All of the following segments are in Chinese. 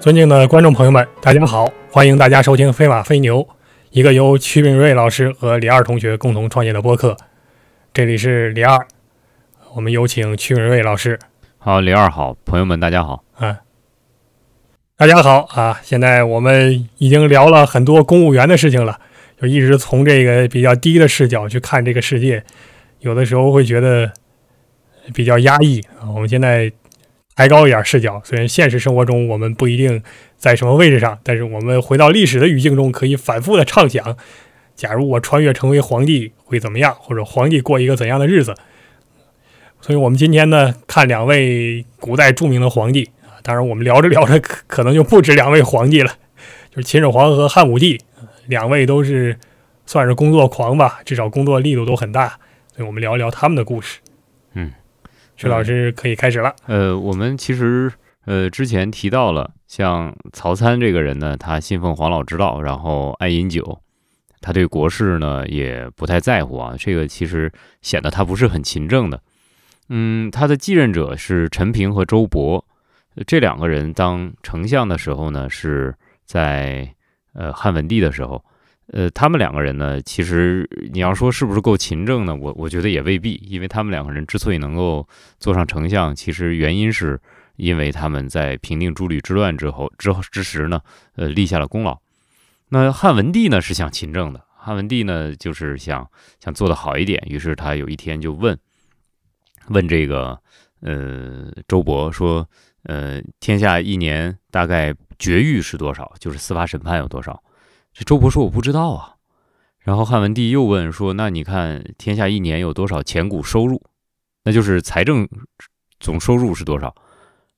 尊敬的观众朋友们，大家好！欢迎大家收听《飞马飞牛》，一个由曲炳瑞老师和李二同学共同创业的播客。这里是李二，我们有请曲炳瑞老师。好，李二好，朋友们大家好。啊，大家好啊！现在我们已经聊了很多公务员的事情了，就一直从这个比较低的视角去看这个世界，有的时候会觉得比较压抑啊。我们现在。抬高一点视角，虽然现实生活中我们不一定在什么位置上，但是我们回到历史的语境中，可以反复的畅想：假如我穿越成为皇帝会怎么样，或者皇帝过一个怎样的日子。所以，我们今天呢，看两位古代著名的皇帝啊，当然，我们聊着聊着，可可能就不止两位皇帝了，就是秦始皇和汉武帝，两位都是算是工作狂吧，至少工作力度都很大，所以我们聊一聊他们的故事。徐老师可以开始了。呃，我们其实呃之前提到了，像曹参这个人呢，他信奉黄老之道，然后爱饮酒，他对国事呢也不太在乎啊。这个其实显得他不是很勤政的。嗯，他的继任者是陈平和周勃，这两个人当丞相的时候呢，是在呃汉文帝的时候。呃，他们两个人呢，其实你要说是不是够勤政呢？我我觉得也未必，因为他们两个人之所以能够坐上丞相，其实原因是因为他们在平定诸吕之乱之后之后之时呢，呃，立下了功劳。那汉文帝呢是想勤政的，汉文帝呢就是想想做得好一点，于是他有一天就问问这个呃周勃说，呃，天下一年大概绝狱是多少？就是司法审判有多少？这周勃说：“我不知道啊。”然后汉文帝又问说：“那你看天下一年有多少钱谷收入？那就是财政总收入是多少？”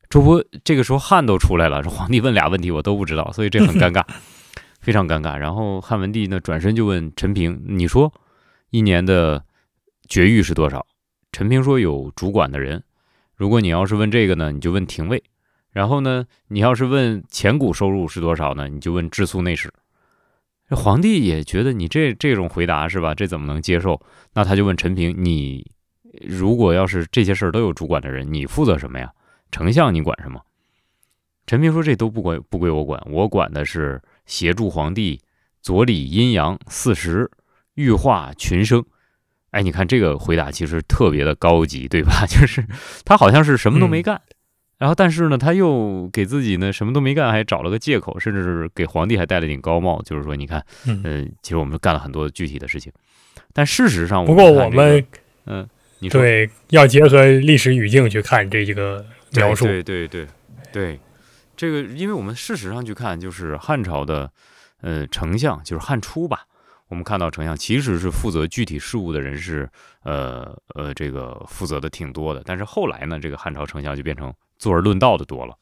周勃这个时候汗都出来了。这皇帝问俩问题，我都不知道，所以这很尴尬，非常尴尬。然后汉文帝呢转身就问陈平：“你说一年的绝育是多少？”陈平说：“有主管的人。如果你要是问这个呢，你就问廷尉；然后呢，你要是问钱谷收入是多少呢，你就问治粟内史。”这皇帝也觉得你这这种回答是吧？这怎么能接受？那他就问陈平：“你如果要是这些事儿都有主管的人，你负责什么呀？丞相你管什么？”陈平说：“这都不归不归我管，我管的是协助皇帝佐理阴阳四时，御化群生。”哎，你看这个回答其实特别的高级，对吧？就是他好像是什么都没干。然后，但是呢，他又给自己呢什么都没干，还找了个借口，甚至是给皇帝还戴了顶高帽，就是说，你看，嗯，其实我们干了很多具体的事情，但事实上，不过我们，嗯，你说。对，要结合历史语境去看这几个描述，对对对对，这个，因为我们事实上去看，就是汉朝的，呃，丞相，就是汉初吧。我们看到丞相其实是负责具体事务的人是，呃呃，这个负责的挺多的。但是后来呢，这个汉朝丞相就变成坐而论道的多了。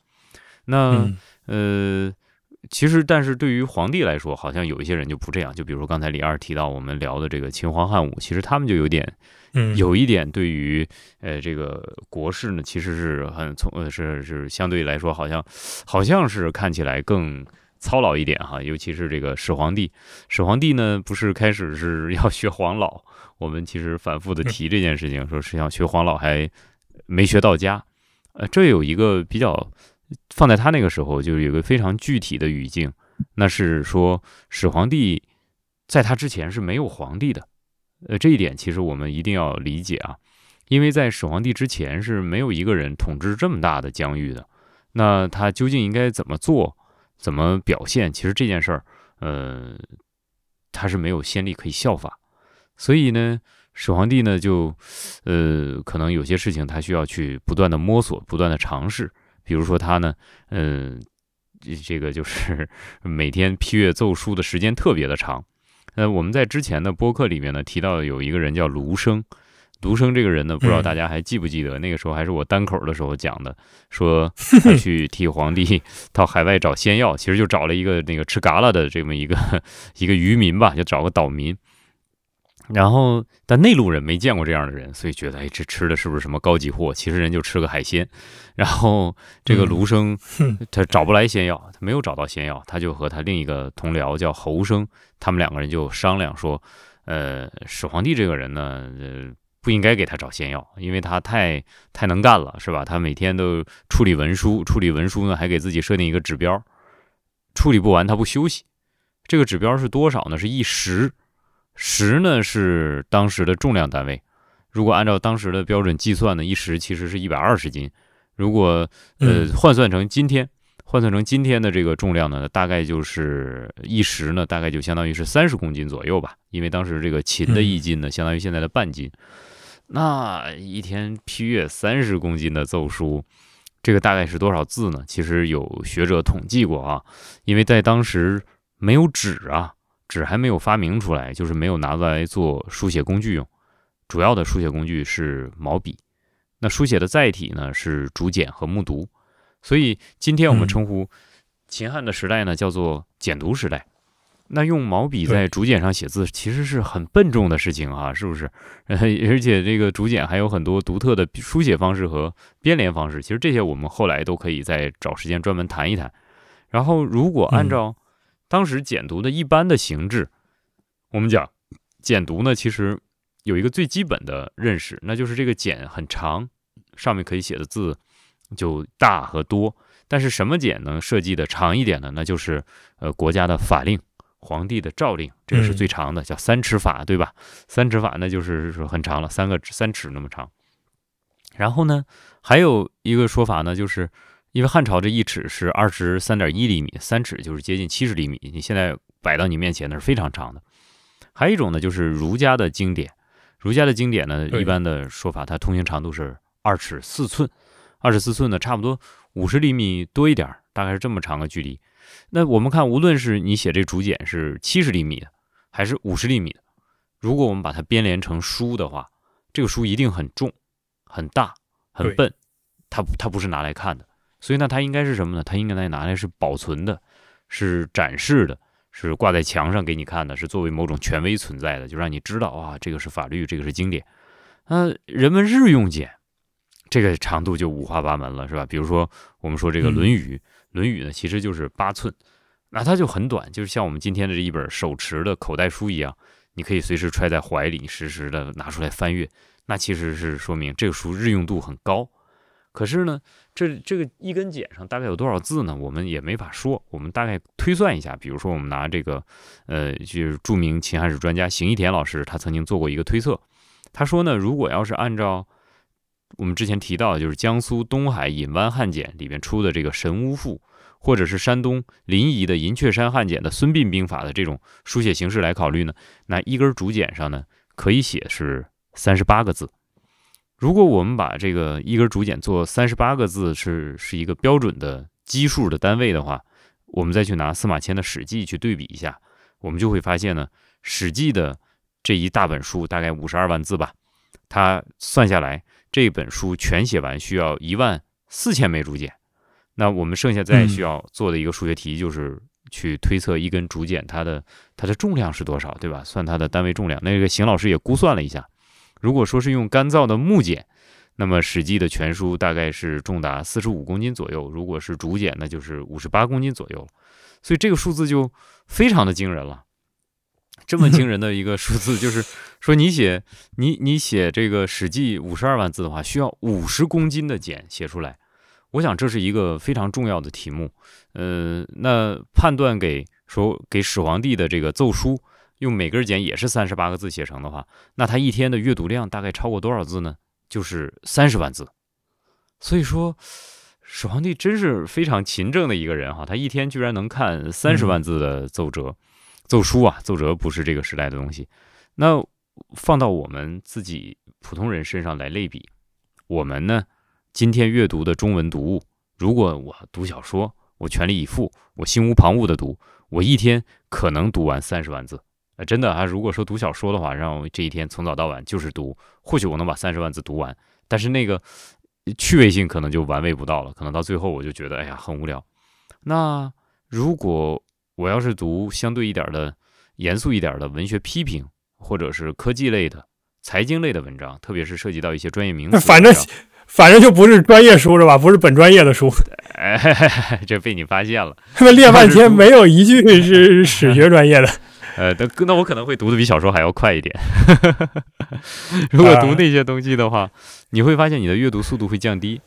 那呃，其实但是对于皇帝来说，好像有一些人就不这样。就比如说刚才李二提到我们聊的这个秦皇汉武，其实他们就有点，有一点对于呃这个国事呢，其实是很从呃是是相对来说好像好像是看起来更。操劳一点哈，尤其是这个始皇帝。始皇帝呢，不是开始是要学黄老？我们其实反复的提这件事情，说是想学黄老，还没学到家。呃，这有一个比较放在他那个时候，就有个非常具体的语境，那是说始皇帝在他之前是没有皇帝的。呃，这一点其实我们一定要理解啊，因为在始皇帝之前是没有一个人统治这么大的疆域的。那他究竟应该怎么做？怎么表现？其实这件事儿，呃，他是没有先例可以效法，所以呢，始皇帝呢就，呃，可能有些事情他需要去不断的摸索，不断的尝试。比如说他呢，嗯，这个就是 每天批阅奏书的时间特别的长。呃，我们在之前的播客里面呢提到有一个人叫卢生。卢生这个人呢，不知道大家还记不记得？那个时候还是我单口的时候讲的，说 他去替皇帝到海外找仙药，其实就找了一个那个吃嘎啦的这么一个 一个渔民吧，就找个岛民。然后，但内陆人没见过这样的人，所以觉得，哎，这吃的是不是什么高级货？其实人就吃个海鲜。然后这个卢生 他找不来仙药，他没有找到仙药，他就和他另一个同僚叫侯生，他们两个人就商量说，呃，始皇帝这个人呢，呃。不应该给他找仙药，因为他太太能干了，是吧？他每天都处理文书，处理文书呢，还给自己设定一个指标，处理不完他不休息。这个指标是多少呢？是一石，石呢是当时的重量单位。如果按照当时的标准计算呢，一石其实是一百二十斤。如果呃换算成今天，换算成今天的这个重量呢，大概就是一石呢，大概就相当于是三十公斤左右吧。因为当时这个秦的一斤呢，相当于现在的半斤。那一天批阅三十公斤的奏书，这个大概是多少字呢？其实有学者统计过啊，因为在当时没有纸啊，纸还没有发明出来，就是没有拿来做书写工具用。主要的书写工具是毛笔，那书写的载体呢是竹简和木牍。所以今天我们称呼秦汉的时代呢叫做简牍时代。那用毛笔在竹简上写字，其实是很笨重的事情啊，是不是？而且这个竹简还有很多独特的书写方式和编连方式，其实这些我们后来都可以再找时间专门谈一谈。然后，如果按照当时简牍的一般的形制，我们讲简牍呢，其实有一个最基本的认识，那就是这个简很长，上面可以写的字就大和多。但是什么简能设计的长一点呢？那就是呃国家的法令。皇帝的诏令，这个是最长的，叫三尺法，对吧？三尺法那就是说很长了，三个三尺那么长。然后呢，还有一个说法呢，就是因为汉朝这一尺是二十三点一厘米，三尺就是接近七十厘米。你现在摆到你面前那是非常长的。还有一种呢，就是儒家的经典，儒家的经典呢，一般的说法，它通行长度是二尺四寸，二尺四寸呢，差不多五十厘米多一点，大概是这么长的距离。那我们看，无论是你写这竹简是七十厘米的，还是五十厘米的，如果我们把它编连成书的话，这个书一定很重、很大、很笨，它它不是拿来看的，所以呢，它应该是什么呢？它应该拿来是保存的，是展示的，是挂在墙上给你看的，是作为某种权威存在的，就让你知道啊，这个是法律，这个是经典。那人们日用简，这个长度就五花八门了，是吧？比如说，我们说这个《论语》。《论语》呢，其实就是八寸，那它就很短，就是像我们今天的这一本手持的口袋书一样，你可以随时揣在怀里，实时的拿出来翻阅。那其实是说明这个书日用度很高。可是呢，这这个一根简上大概有多少字呢？我们也没法说。我们大概推算一下，比如说我们拿这个，呃，就是著名秦汉史专家邢一田老师，他曾经做过一个推测。他说呢，如果要是按照我们之前提到，就是江苏东海隐湾汉简里面出的这个《神巫赋》，或者是山东临沂的银雀山汉简的《孙膑兵法》的这种书写形式来考虑呢，那一根竹简上呢，可以写是三十八个字。如果我们把这个一根竹简做三十八个字是是一个标准的基数的单位的话，我们再去拿司马迁的《史记》去对比一下，我们就会发现呢，《史记》的这一大本书大概五十二万字吧，它算下来。这本书全写完需要一万四千枚竹简，那我们剩下再需要做的一个数学题就是去推测一根竹简它的它的重量是多少，对吧？算它的单位重量。那个邢老师也估算了一下，如果说是用干燥的木简，那么《史记》的全书大概是重达四十五公斤左右；如果是竹简，那就是五十八公斤左右。所以这个数字就非常的惊人了。这么惊人的一个数字，就是说你写你你写这个《史记》五十二万字的话，需要五十公斤的简写出来。我想这是一个非常重要的题目。呃，那判断给说给始皇帝的这个奏书，用每根简也是三十八个字写成的话，那他一天的阅读量大概超过多少字呢？就是三十万字。所以说，始皇帝真是非常勤政的一个人哈，他一天居然能看三十万字的奏折。奏书啊，奏折不是这个时代的东西。那放到我们自己普通人身上来类比，我们呢，今天阅读的中文读物，如果我读小说，我全力以赴，我心无旁骛的读，我一天可能读完三十万字。呃，真的啊，如果说读小说的话，让我这一天从早到晚就是读，或许我能把三十万字读完，但是那个趣味性可能就玩味不到了，可能到最后我就觉得，哎呀，很无聊。那如果我要是读相对一点的、严肃一点的文学批评，或者是科技类的、财经类的文章，特别是涉及到一些专业名词，反正反正就不是专业书是吧？不是本专业的书。哎，这被你发现了。他们练半 天没有一句是 史学专业的。呃，那那我可能会读的比小说还要快一点。如果读那些东西的话，你会发现你的阅读速度会降低。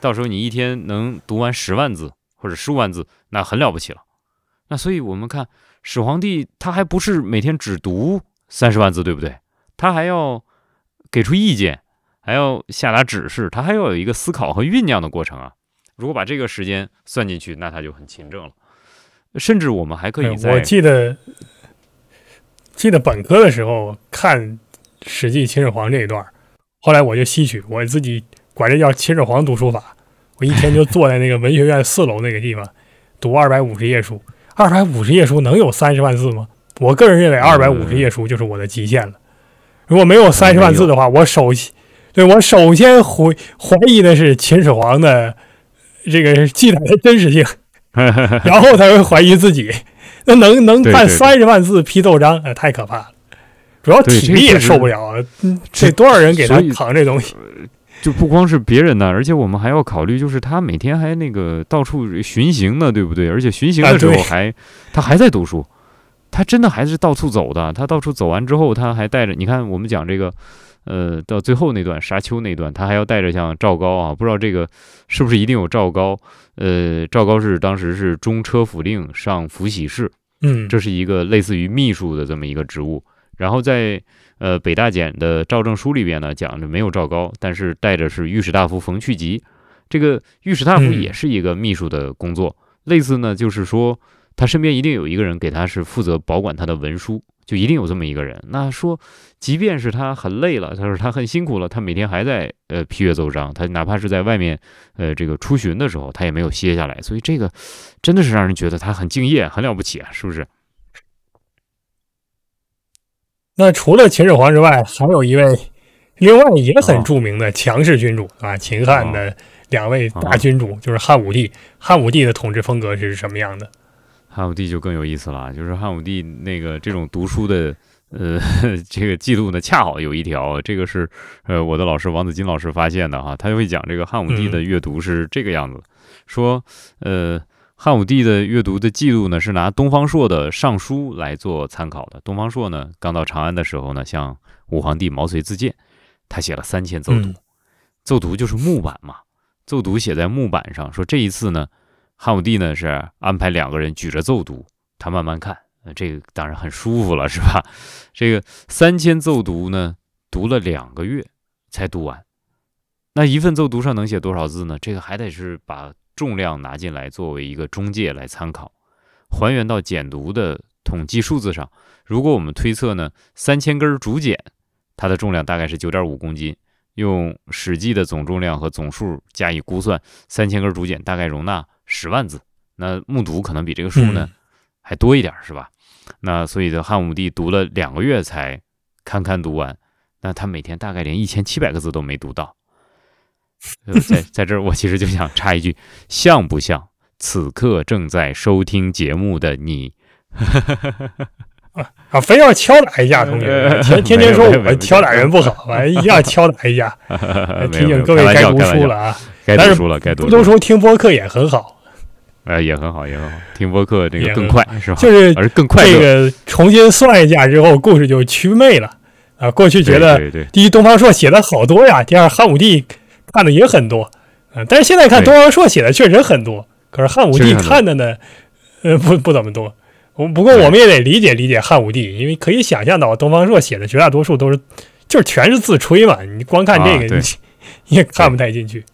到时候你一天能读完十万字或者十五万字，那很了不起了。那所以我们看始皇帝，他还不是每天只读三十万字，对不对？他还要给出意见，还要下达指示，他还要有一个思考和酝酿的过程啊。如果把这个时间算进去，那他就很勤政了。甚至我们还可以在我记得记得本科的时候看《史记·秦始皇》这一段，后来我就吸取，我自己管这叫秦始皇读书法。我一天就坐在那个文学院四楼那个地方读二百五十页书，二百五十页书能有三十万字吗？我个人认为二百五十页书就是我的极限了。如果没有三十万字的话，我首先对我首先怀怀疑的是秦始皇的这个记载的真实性。然后才会怀疑自己，那 能能看三十万字批奏章，呃，太可怕了。主要体力也受不了啊，这多少人给他扛这东西？就不光是别人呢，而且我们还要考虑，就是他每天还那个到处巡行呢，对不对？而且巡行的时候还他还在读书，他真的还是到处走的。他到处走完之后，他还带着你看，我们讲这个。呃，到最后那段沙丘那段，他还要带着像赵高啊，不知道这个是不是一定有赵高？呃，赵高是当时是中车府令，上府喜事，嗯，这是一个类似于秘书的这么一个职务。然后在呃北大简的赵正书里边呢，讲着没有赵高，但是带着是御史大夫冯去疾，这个御史大夫也是一个秘书的工作，类似呢，就是说他身边一定有一个人给他是负责保管他的文书。就一定有这么一个人。那说，即便是他很累了，他说他很辛苦了，他每天还在呃批阅奏章，他哪怕是在外面呃这个出巡的时候，他也没有歇下来。所以这个真的是让人觉得他很敬业，很了不起啊，是不是？那除了秦始皇之外，还有一位另外也很著名的强势君主啊，秦汉的两位大君主就是汉武帝。汉武帝的统治风格是什么样的？汉武帝就更有意思了，就是汉武帝那个这种读书的，呃，这个记录呢，恰好有一条，这个是呃我的老师王子金老师发现的哈，他就会讲这个汉武帝的阅读是这个样子，说呃汉武帝的阅读的记录呢是拿东方朔的《尚书》来做参考的。东方朔呢刚到长安的时候呢，向武皇帝毛遂自荐，他写了三千奏读，奏读就是木板嘛，奏读写在木板上，说这一次呢。汉武帝呢是安排两个人举着奏读，他慢慢看，这个当然很舒服了，是吧？这个三千奏读呢，读了两个月才读完。那一份奏读上能写多少字呢？这个还得是把重量拿进来作为一个中介来参考，还原到简读的统计数字上。如果我们推测呢，三千根竹简，它的重量大概是九点五公斤，用《史记》的总重量和总数加以估算，三千根竹简大概容纳。十万字，那木读可能比这个数呢还多一点，是吧？那所以的汉武帝读了两个月才堪堪读完，那他每天大概连一千七百个字都没读到。在在这儿，我其实就想插一句：像不像此刻正在收听节目的你？啊，非要敲打一下，同学，天天天说我敲打人不好，完一定要敲打一下，提醒各位该读书了啊！该读书了，该读。不读书听播客也很好。呃，也很好，也很好。听播客这个更快，是吧？就是而更快。这个重新算一下之后，故事就祛魅了啊。过去觉得，第一，东方朔写的好多呀；第二，汉武帝看的也很多啊。但是现在看东方朔写的确实很多，可是汉武帝看的呢，呃，不不怎么多。我不过我们也得理解理解汉武帝，因为可以想象到东方朔写的绝大多数都是就是全是自吹嘛。你光看这个，你也看不太进去。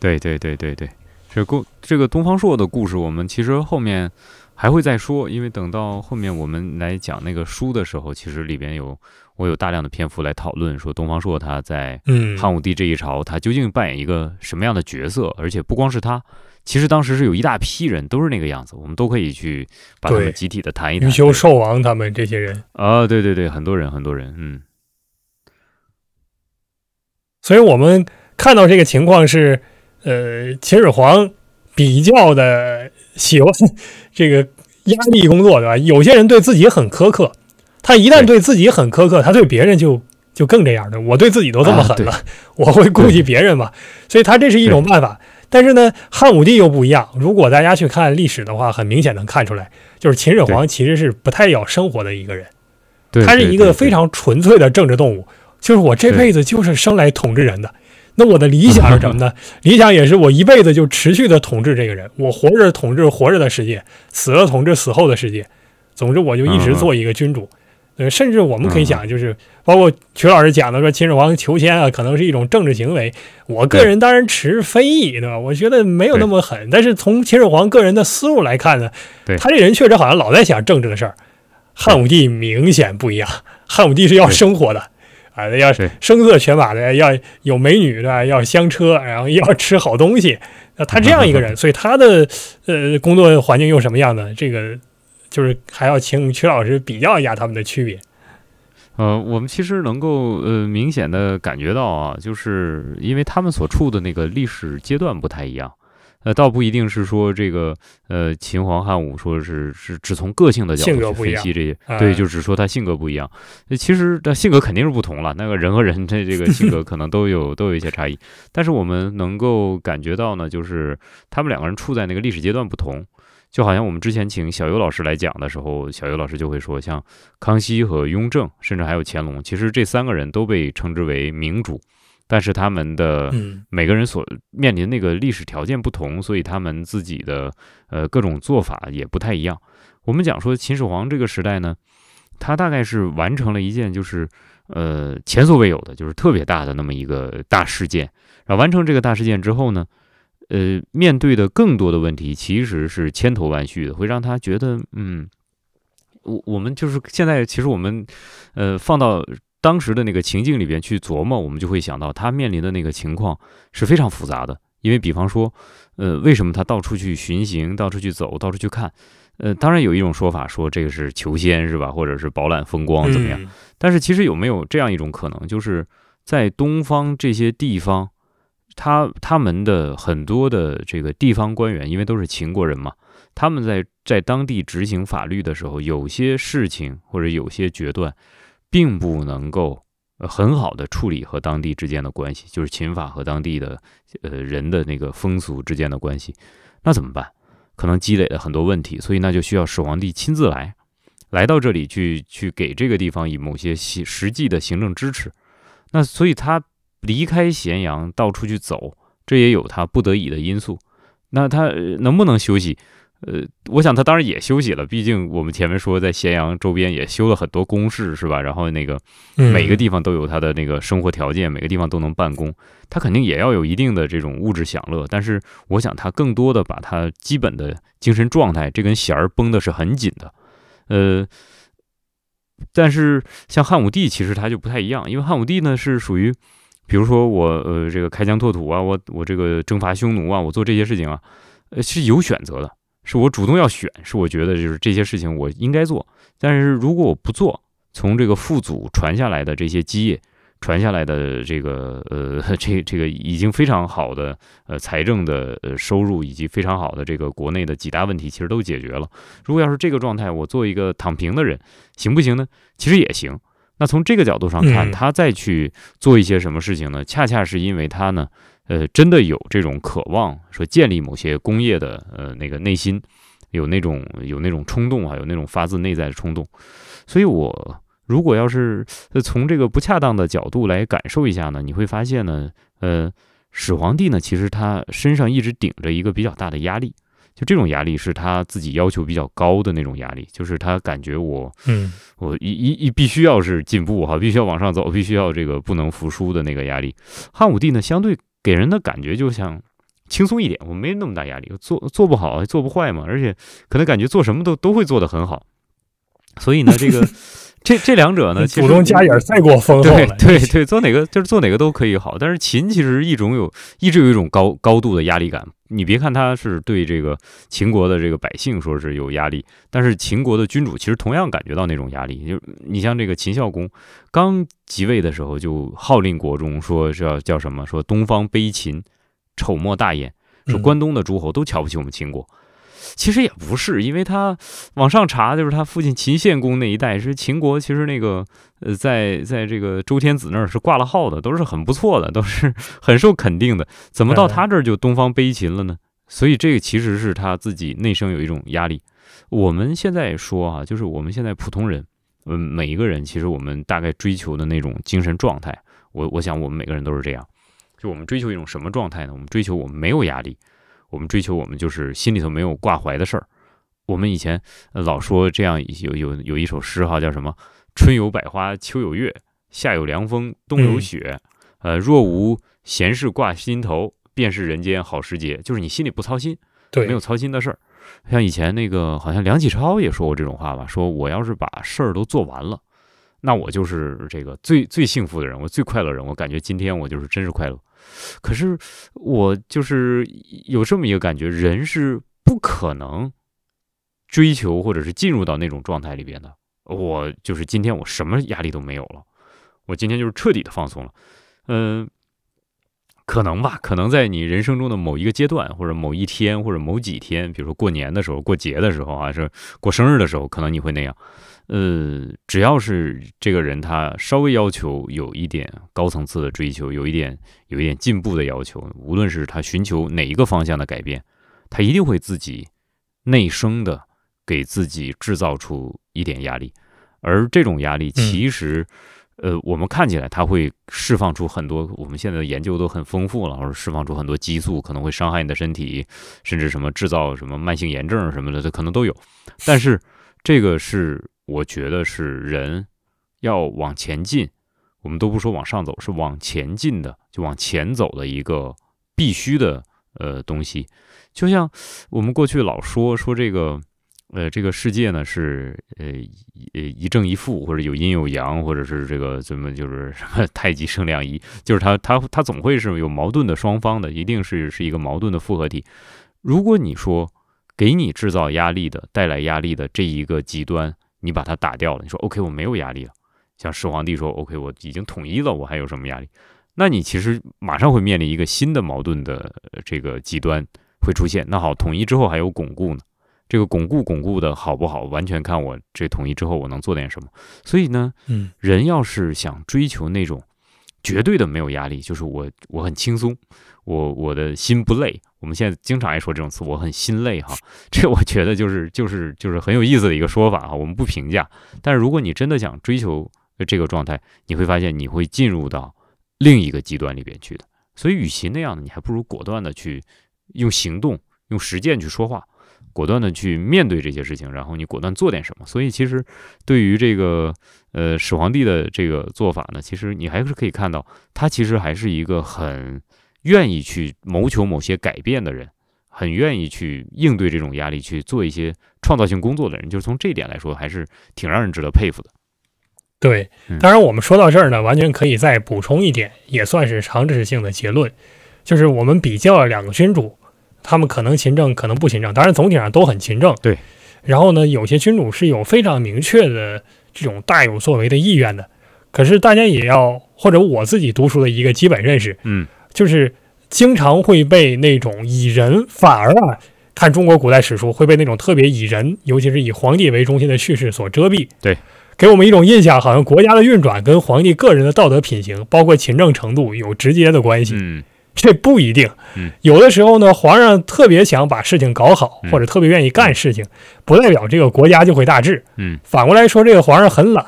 对对对对对。这故这个东方朔的故事，我们其实后面还会再说，因为等到后面我们来讲那个书的时候，其实里边有我有大量的篇幅来讨论，说东方朔他在汉武帝这一朝，他究竟扮演一个什么样的角色？而且不光是他，其实当时是有一大批人都是那个样子，我们都可以去把他们集体的谈一谈。余修、寿王他们这些人啊，对对对，很多人很多人，嗯。所以我们看到这个情况是。呃，秦始皇比较的喜欢这个压力工作，对吧？有些人对自己很苛刻，他一旦对自己很苛刻，他对别人就就更这样的。我对自己都这么狠了，我会顾及别人嘛？所以他这是一种办法。但是呢，汉武帝又不一样。如果大家去看历史的话，很明显能看出来，就是秦始皇其实是不太要生活的一个人，对，他是一个非常纯粹的政治动物，就是我这辈子就是生来统治人的。那我的理想是什么呢？理想也是我一辈子就持续的统治这个人，我活着统治活着的世界，死了统治死后的世界。总之，我就一直做一个君主。呃，甚至我们可以想，就是包括曲老师讲的说秦始皇求签啊，可能是一种政治行为。我个人当然持非议，对吧？我觉得没有那么狠。但是从秦始皇个人的思路来看呢，他这人确实好像老在想政治的事儿。汉武帝明显不一样，汉武帝是要生活的。啊，要声色犬马的，要有美女的，要香车，然后要吃好东西。那他这样一个 人，所以他的呃工作环境又什么样呢？这个就是还要请曲老师比较一下他们的区别。呃，我们其实能够呃明显的感觉到啊，就是因为他们所处的那个历史阶段不太一样。呃，倒不一定是说这个，呃，秦皇汉武说是是只从个性的角度去分析这些，对，就只说他性格不一样。其实他性格肯定是不同了，那个人和人的这个性格可能都有都有一些差异。但是我们能够感觉到呢，就是他们两个人处在那个历史阶段不同，就好像我们之前请小游老师来讲的时候，小游老师就会说，像康熙和雍正，甚至还有乾隆，其实这三个人都被称之为明主。但是他们的每个人所面临那个历史条件不同，所以他们自己的呃各种做法也不太一样。我们讲说秦始皇这个时代呢，他大概是完成了一件就是呃前所未有的，就是特别大的那么一个大事件。然后完成这个大事件之后呢，呃面对的更多的问题其实是千头万绪的，会让他觉得嗯，我我们就是现在其实我们呃放到。当时的那个情境里边去琢磨，我们就会想到他面临的那个情况是非常复杂的。因为比方说，呃，为什么他到处去巡行，到处去走，到处去看？呃，当然有一种说法说这个是求仙是吧，或者是饱览风光怎么样？但是其实有没有这样一种可能，就是在东方这些地方，他他们的很多的这个地方官员，因为都是秦国人嘛，他们在在当地执行法律的时候，有些事情或者有些决断。并不能够很好的处理和当地之间的关系，就是秦法和当地的呃人的那个风俗之间的关系，那怎么办？可能积累了很多问题，所以那就需要始皇帝亲自来，来到这里去去给这个地方以某些实实际的行政支持。那所以他离开咸阳到处去走，这也有他不得已的因素。那他能不能休息？呃，我想他当然也休息了，毕竟我们前面说在咸阳周边也修了很多工事，是吧？然后那个每个地方都有他的那个生活条件，每个地方都能办公，他肯定也要有一定的这种物质享乐。但是我想他更多的把他基本的精神状态这根弦儿绷的是很紧的。呃，但是像汉武帝其实他就不太一样，因为汉武帝呢是属于，比如说我呃这个开疆拓土啊，我我这个征伐匈奴啊，我做这些事情啊，呃是有选择的。是我主动要选，是我觉得就是这些事情我应该做。但是如果我不做，从这个父祖传下来的这些基业，传下来的这个呃 这这个已经非常好的呃财政的呃收入，以及非常好的这个国内的几大问题，其实都解决了。如果要是这个状态，我做一个躺平的人，行不行呢？其实也行。那从这个角度上看，他再去做一些什么事情呢？恰恰是因为他呢。呃，真的有这种渴望，说建立某些工业的呃那个内心，有那种有那种冲动啊，有那种发自内在的冲动。所以，我如果要是从这个不恰当的角度来感受一下呢，你会发现呢，呃，始皇帝呢，其实他身上一直顶着一个比较大的压力，就这种压力是他自己要求比较高的那种压力，就是他感觉我，嗯，我一一一必须要是进步哈，必须要往上走，必须要这个不能服输的那个压力。汉武帝呢，相对。给人的感觉就像轻松一点，我没那么大压力，做做不好做不坏嘛，而且可能感觉做什么都都会做得很好，所以呢，这个这这两者呢，祖宗家眼太过丰厚了，对 对对，做哪个就是做哪个都可以好，但是秦其实一种有一直有一种高高度的压力感，你别看他是对这个秦国的这个百姓说是有压力，但是秦国的君主其实同样感觉到那种压力，就你像这个秦孝公刚。即位的时候就号令国中，说是要叫什么？说东方悲秦，丑莫大焉。说关东的诸侯都瞧不起我们秦国。其实也不是，因为他往上查，就是他父亲秦献公那一代是秦国，其实那个呃，在在这个周天子那儿是挂了号的，都是很不错的，都是很受肯定的。怎么到他这儿就东方悲秦了呢？所以这个其实是他自己内生有一种压力。我们现在说啊，就是我们现在普通人，嗯，每一个人其实我们大概追求的那种精神状态，我我想我们每个人都是这样。就我们追求一种什么状态呢？我们追求我们没有压力，我们追求我们就是心里头没有挂怀的事儿。我们以前老说这样有有有一首诗哈，叫什么？春有百花，秋有月，夏有凉风，冬有雪。呃，若无闲事挂心头，便是人间好时节。就是你心里不操心，对，没有操心的事儿。像以前那个，好像梁启超也说过这种话吧？说我要是把事儿都做完了，那我就是这个最最幸福的人，我最快乐人。我感觉今天我就是真是快乐。可是我就是有这么一个感觉，人是不可能追求或者是进入到那种状态里边的。我就是今天我什么压力都没有了，我今天就是彻底的放松了。嗯，可能吧，可能在你人生中的某一个阶段，或者某一天，或者某几天，比如说过年的时候、过节的时候啊，是过生日的时候，可能你会那样。呃，只要是这个人他稍微要求有一点高层次的追求，有一点有一点进步的要求，无论是他寻求哪一个方向的改变，他一定会自己内生的给自己制造出一点压力，而这种压力其实。呃，我们看起来它会释放出很多，我们现在的研究都很丰富了，或者释放出很多激素，可能会伤害你的身体，甚至什么制造什么慢性炎症什么的，这可能都有。但是这个是我觉得是人要往前进，我们都不说往上走，是往前进的，就往前走的一个必须的呃东西。就像我们过去老说说这个。呃，这个世界呢是呃呃一正一负，或者有阴有阳，或者是这个怎么就是 什么太极生两仪，就是它它它总会是有矛盾的双方的，一定是是一个矛盾的复合体。如果你说给你制造压力的、带来压力的这一个极端，你把它打掉了，你说 OK 我没有压力了，像始皇帝说 OK 我已经统一了，我还有什么压力？那你其实马上会面临一个新的矛盾的这个极端会出现。那好，统一之后还有巩固呢？这个巩固巩固的好不好，完全看我这统一之后我能做点什么。所以呢，嗯，人要是想追求那种绝对的没有压力，就是我我很轻松，我我的心不累。我们现在经常爱说这种词，我很心累哈。这我觉得就是就是就是很有意思的一个说法哈。我们不评价，但是如果你真的想追求这个状态，你会发现你会进入到另一个极端里边去的。所以与其那样的，你还不如果断的去用行动、用实践去说话。果断的去面对这些事情，然后你果断做点什么。所以其实对于这个呃始皇帝的这个做法呢，其实你还是可以看到，他其实还是一个很愿意去谋求某些改变的人，很愿意去应对这种压力，去做一些创造性工作的人。就是从这一点来说，还是挺让人值得佩服的。对，当然我们说到这儿呢，完全可以再补充一点，也算是常识性的结论，就是我们比较了两个君主。他们可能勤政，可能不勤政，当然总体上都很勤政。对，然后呢，有些君主是有非常明确的这种大有作为的意愿的。可是大家也要，或者我自己读书的一个基本认识，嗯，就是经常会被那种以人，反而啊，看中国古代史书会被那种特别以人，尤其是以皇帝为中心的叙事所遮蔽。对，给我们一种印象，好像国家的运转跟皇帝个人的道德品行，包括勤政程度有直接的关系。嗯。这不一定，有的时候呢，皇上特别想把事情搞好，或者特别愿意干事情，不代表这个国家就会大治。嗯，反过来说，这个皇上很懒，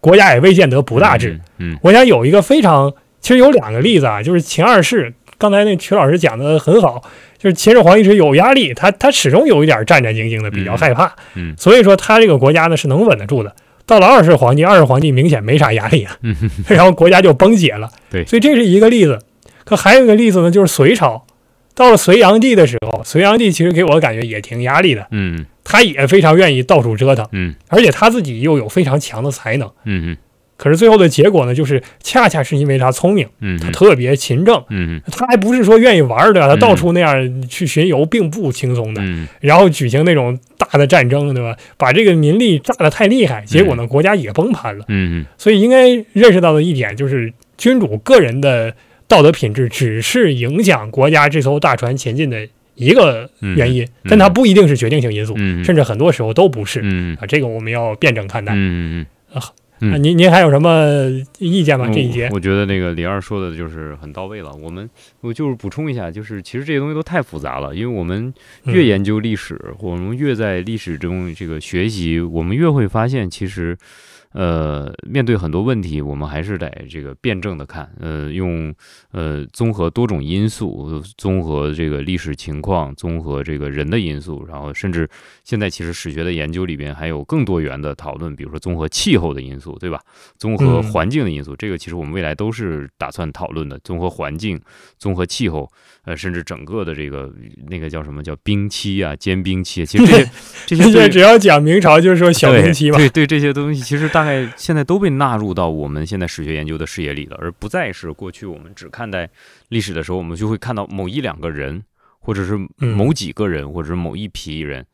国家也未见得不大治。嗯，我想有一个非常，其实有两个例子啊，就是秦二世，刚才那曲老师讲的很好，就是秦始皇一直有压力，他他始终有一点战战兢兢的，比较害怕。嗯，所以说他这个国家呢是能稳得住的。到了二世皇帝，二世皇帝明显没啥压力啊，然后国家就崩解了。对，所以这是一个例子。可还有一个例子呢，就是隋朝，到了隋炀帝的时候，隋炀帝其实给我的感觉也挺压力的，嗯，他也非常愿意到处折腾，嗯，而且他自己又有非常强的才能，嗯嗯，可是最后的结果呢，就是恰恰是因为他聪明，嗯，他特别勤政，嗯他还不是说愿意玩对吧，他到处那样去巡游，并不轻松的，嗯，然后举行那种大的战争，对吧？把这个民力炸得太厉害，结果呢，国家也崩盘了，嗯嗯，所以应该认识到的一点就是，君主个人的。道德品质只是影响国家这艘大船前进的一个原因，但它不一定是决定性因素，甚至很多时候都不是。啊，这个我们要辩证看待。嗯嗯啊，嗯您您还有什么意见吗？这一节我我觉得那个李二说的就是很到位了。我们我就是补充一下，就是其实这些东西都太复杂了，因为我们越嗯研究历史，我们越在历史中这个学习，我们越会发现，其实呃，面对很多问题，我们还是得这个辩证的看，呃，用呃综合多种因素，综合这个历史情况，综合这个人的因素，然后甚至现在其实史学的研究里边还有更多元的讨论，比如说综合气候的因素，对吧？综合嗯环境的因素，这个其实我们未来都是打算讨论的。综合环境、综合气候，呃，甚至整个的这个那个叫什么叫冰期啊、坚冰期啊，其实这些这些对 只要讲明朝，就是说小冰期嘛。对对对，这些东西其实大概现在都被纳入到我们现在史学研究的视野里了，而不再是过去我们只看待历史的时候，我们就会看到某一两个人，或者是嗯某几个人，或者是某一批人，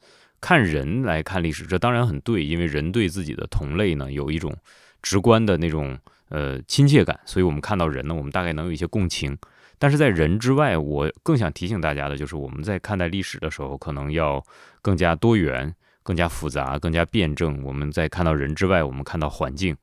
看人来看历史，这当然很对，因为人对自己的同类呢有一种直观的那种呃亲切感，所以我们看到人呢，我们大概能有一些共情。但是在人之外，我更想提醒大家的就是，我们在看待历史的时候，可能要更加多元、更加复杂、更加辩证。我们在看到人之外，我们看到环境，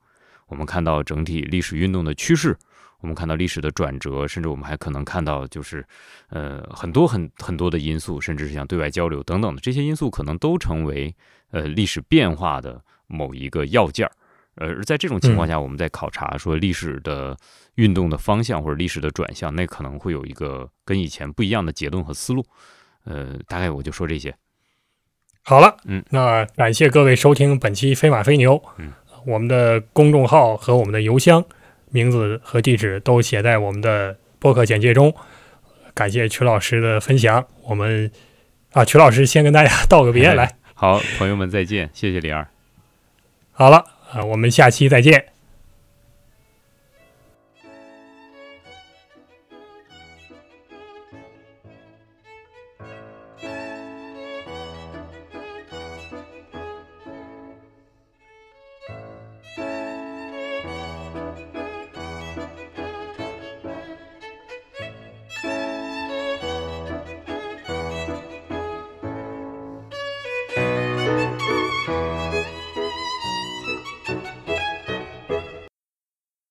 我们看到整体历史运动的趋势，我们看到历史的转折，甚至我们还可能看到就是呃很多很很多的因素，甚至是像对外交流等等的这些因素，可能都成为呃历史变化的某一个要件儿。呃而在这种情况下，我们在考察说历史的运动的方向或者历史的转向，那可能会有一个跟以前不一样的结论和思路。呃，大概我就说这些。好了，嗯，那感谢各位收听本期飞马飞牛。嗯，我们的公众号和我们的邮箱名字和地址都写在我们的播客简介中。感谢曲老师的分享，我们啊，曲老师先跟大家道个别，哎来，好，朋友们再见，谢谢李二。好了啊，我们下期再见。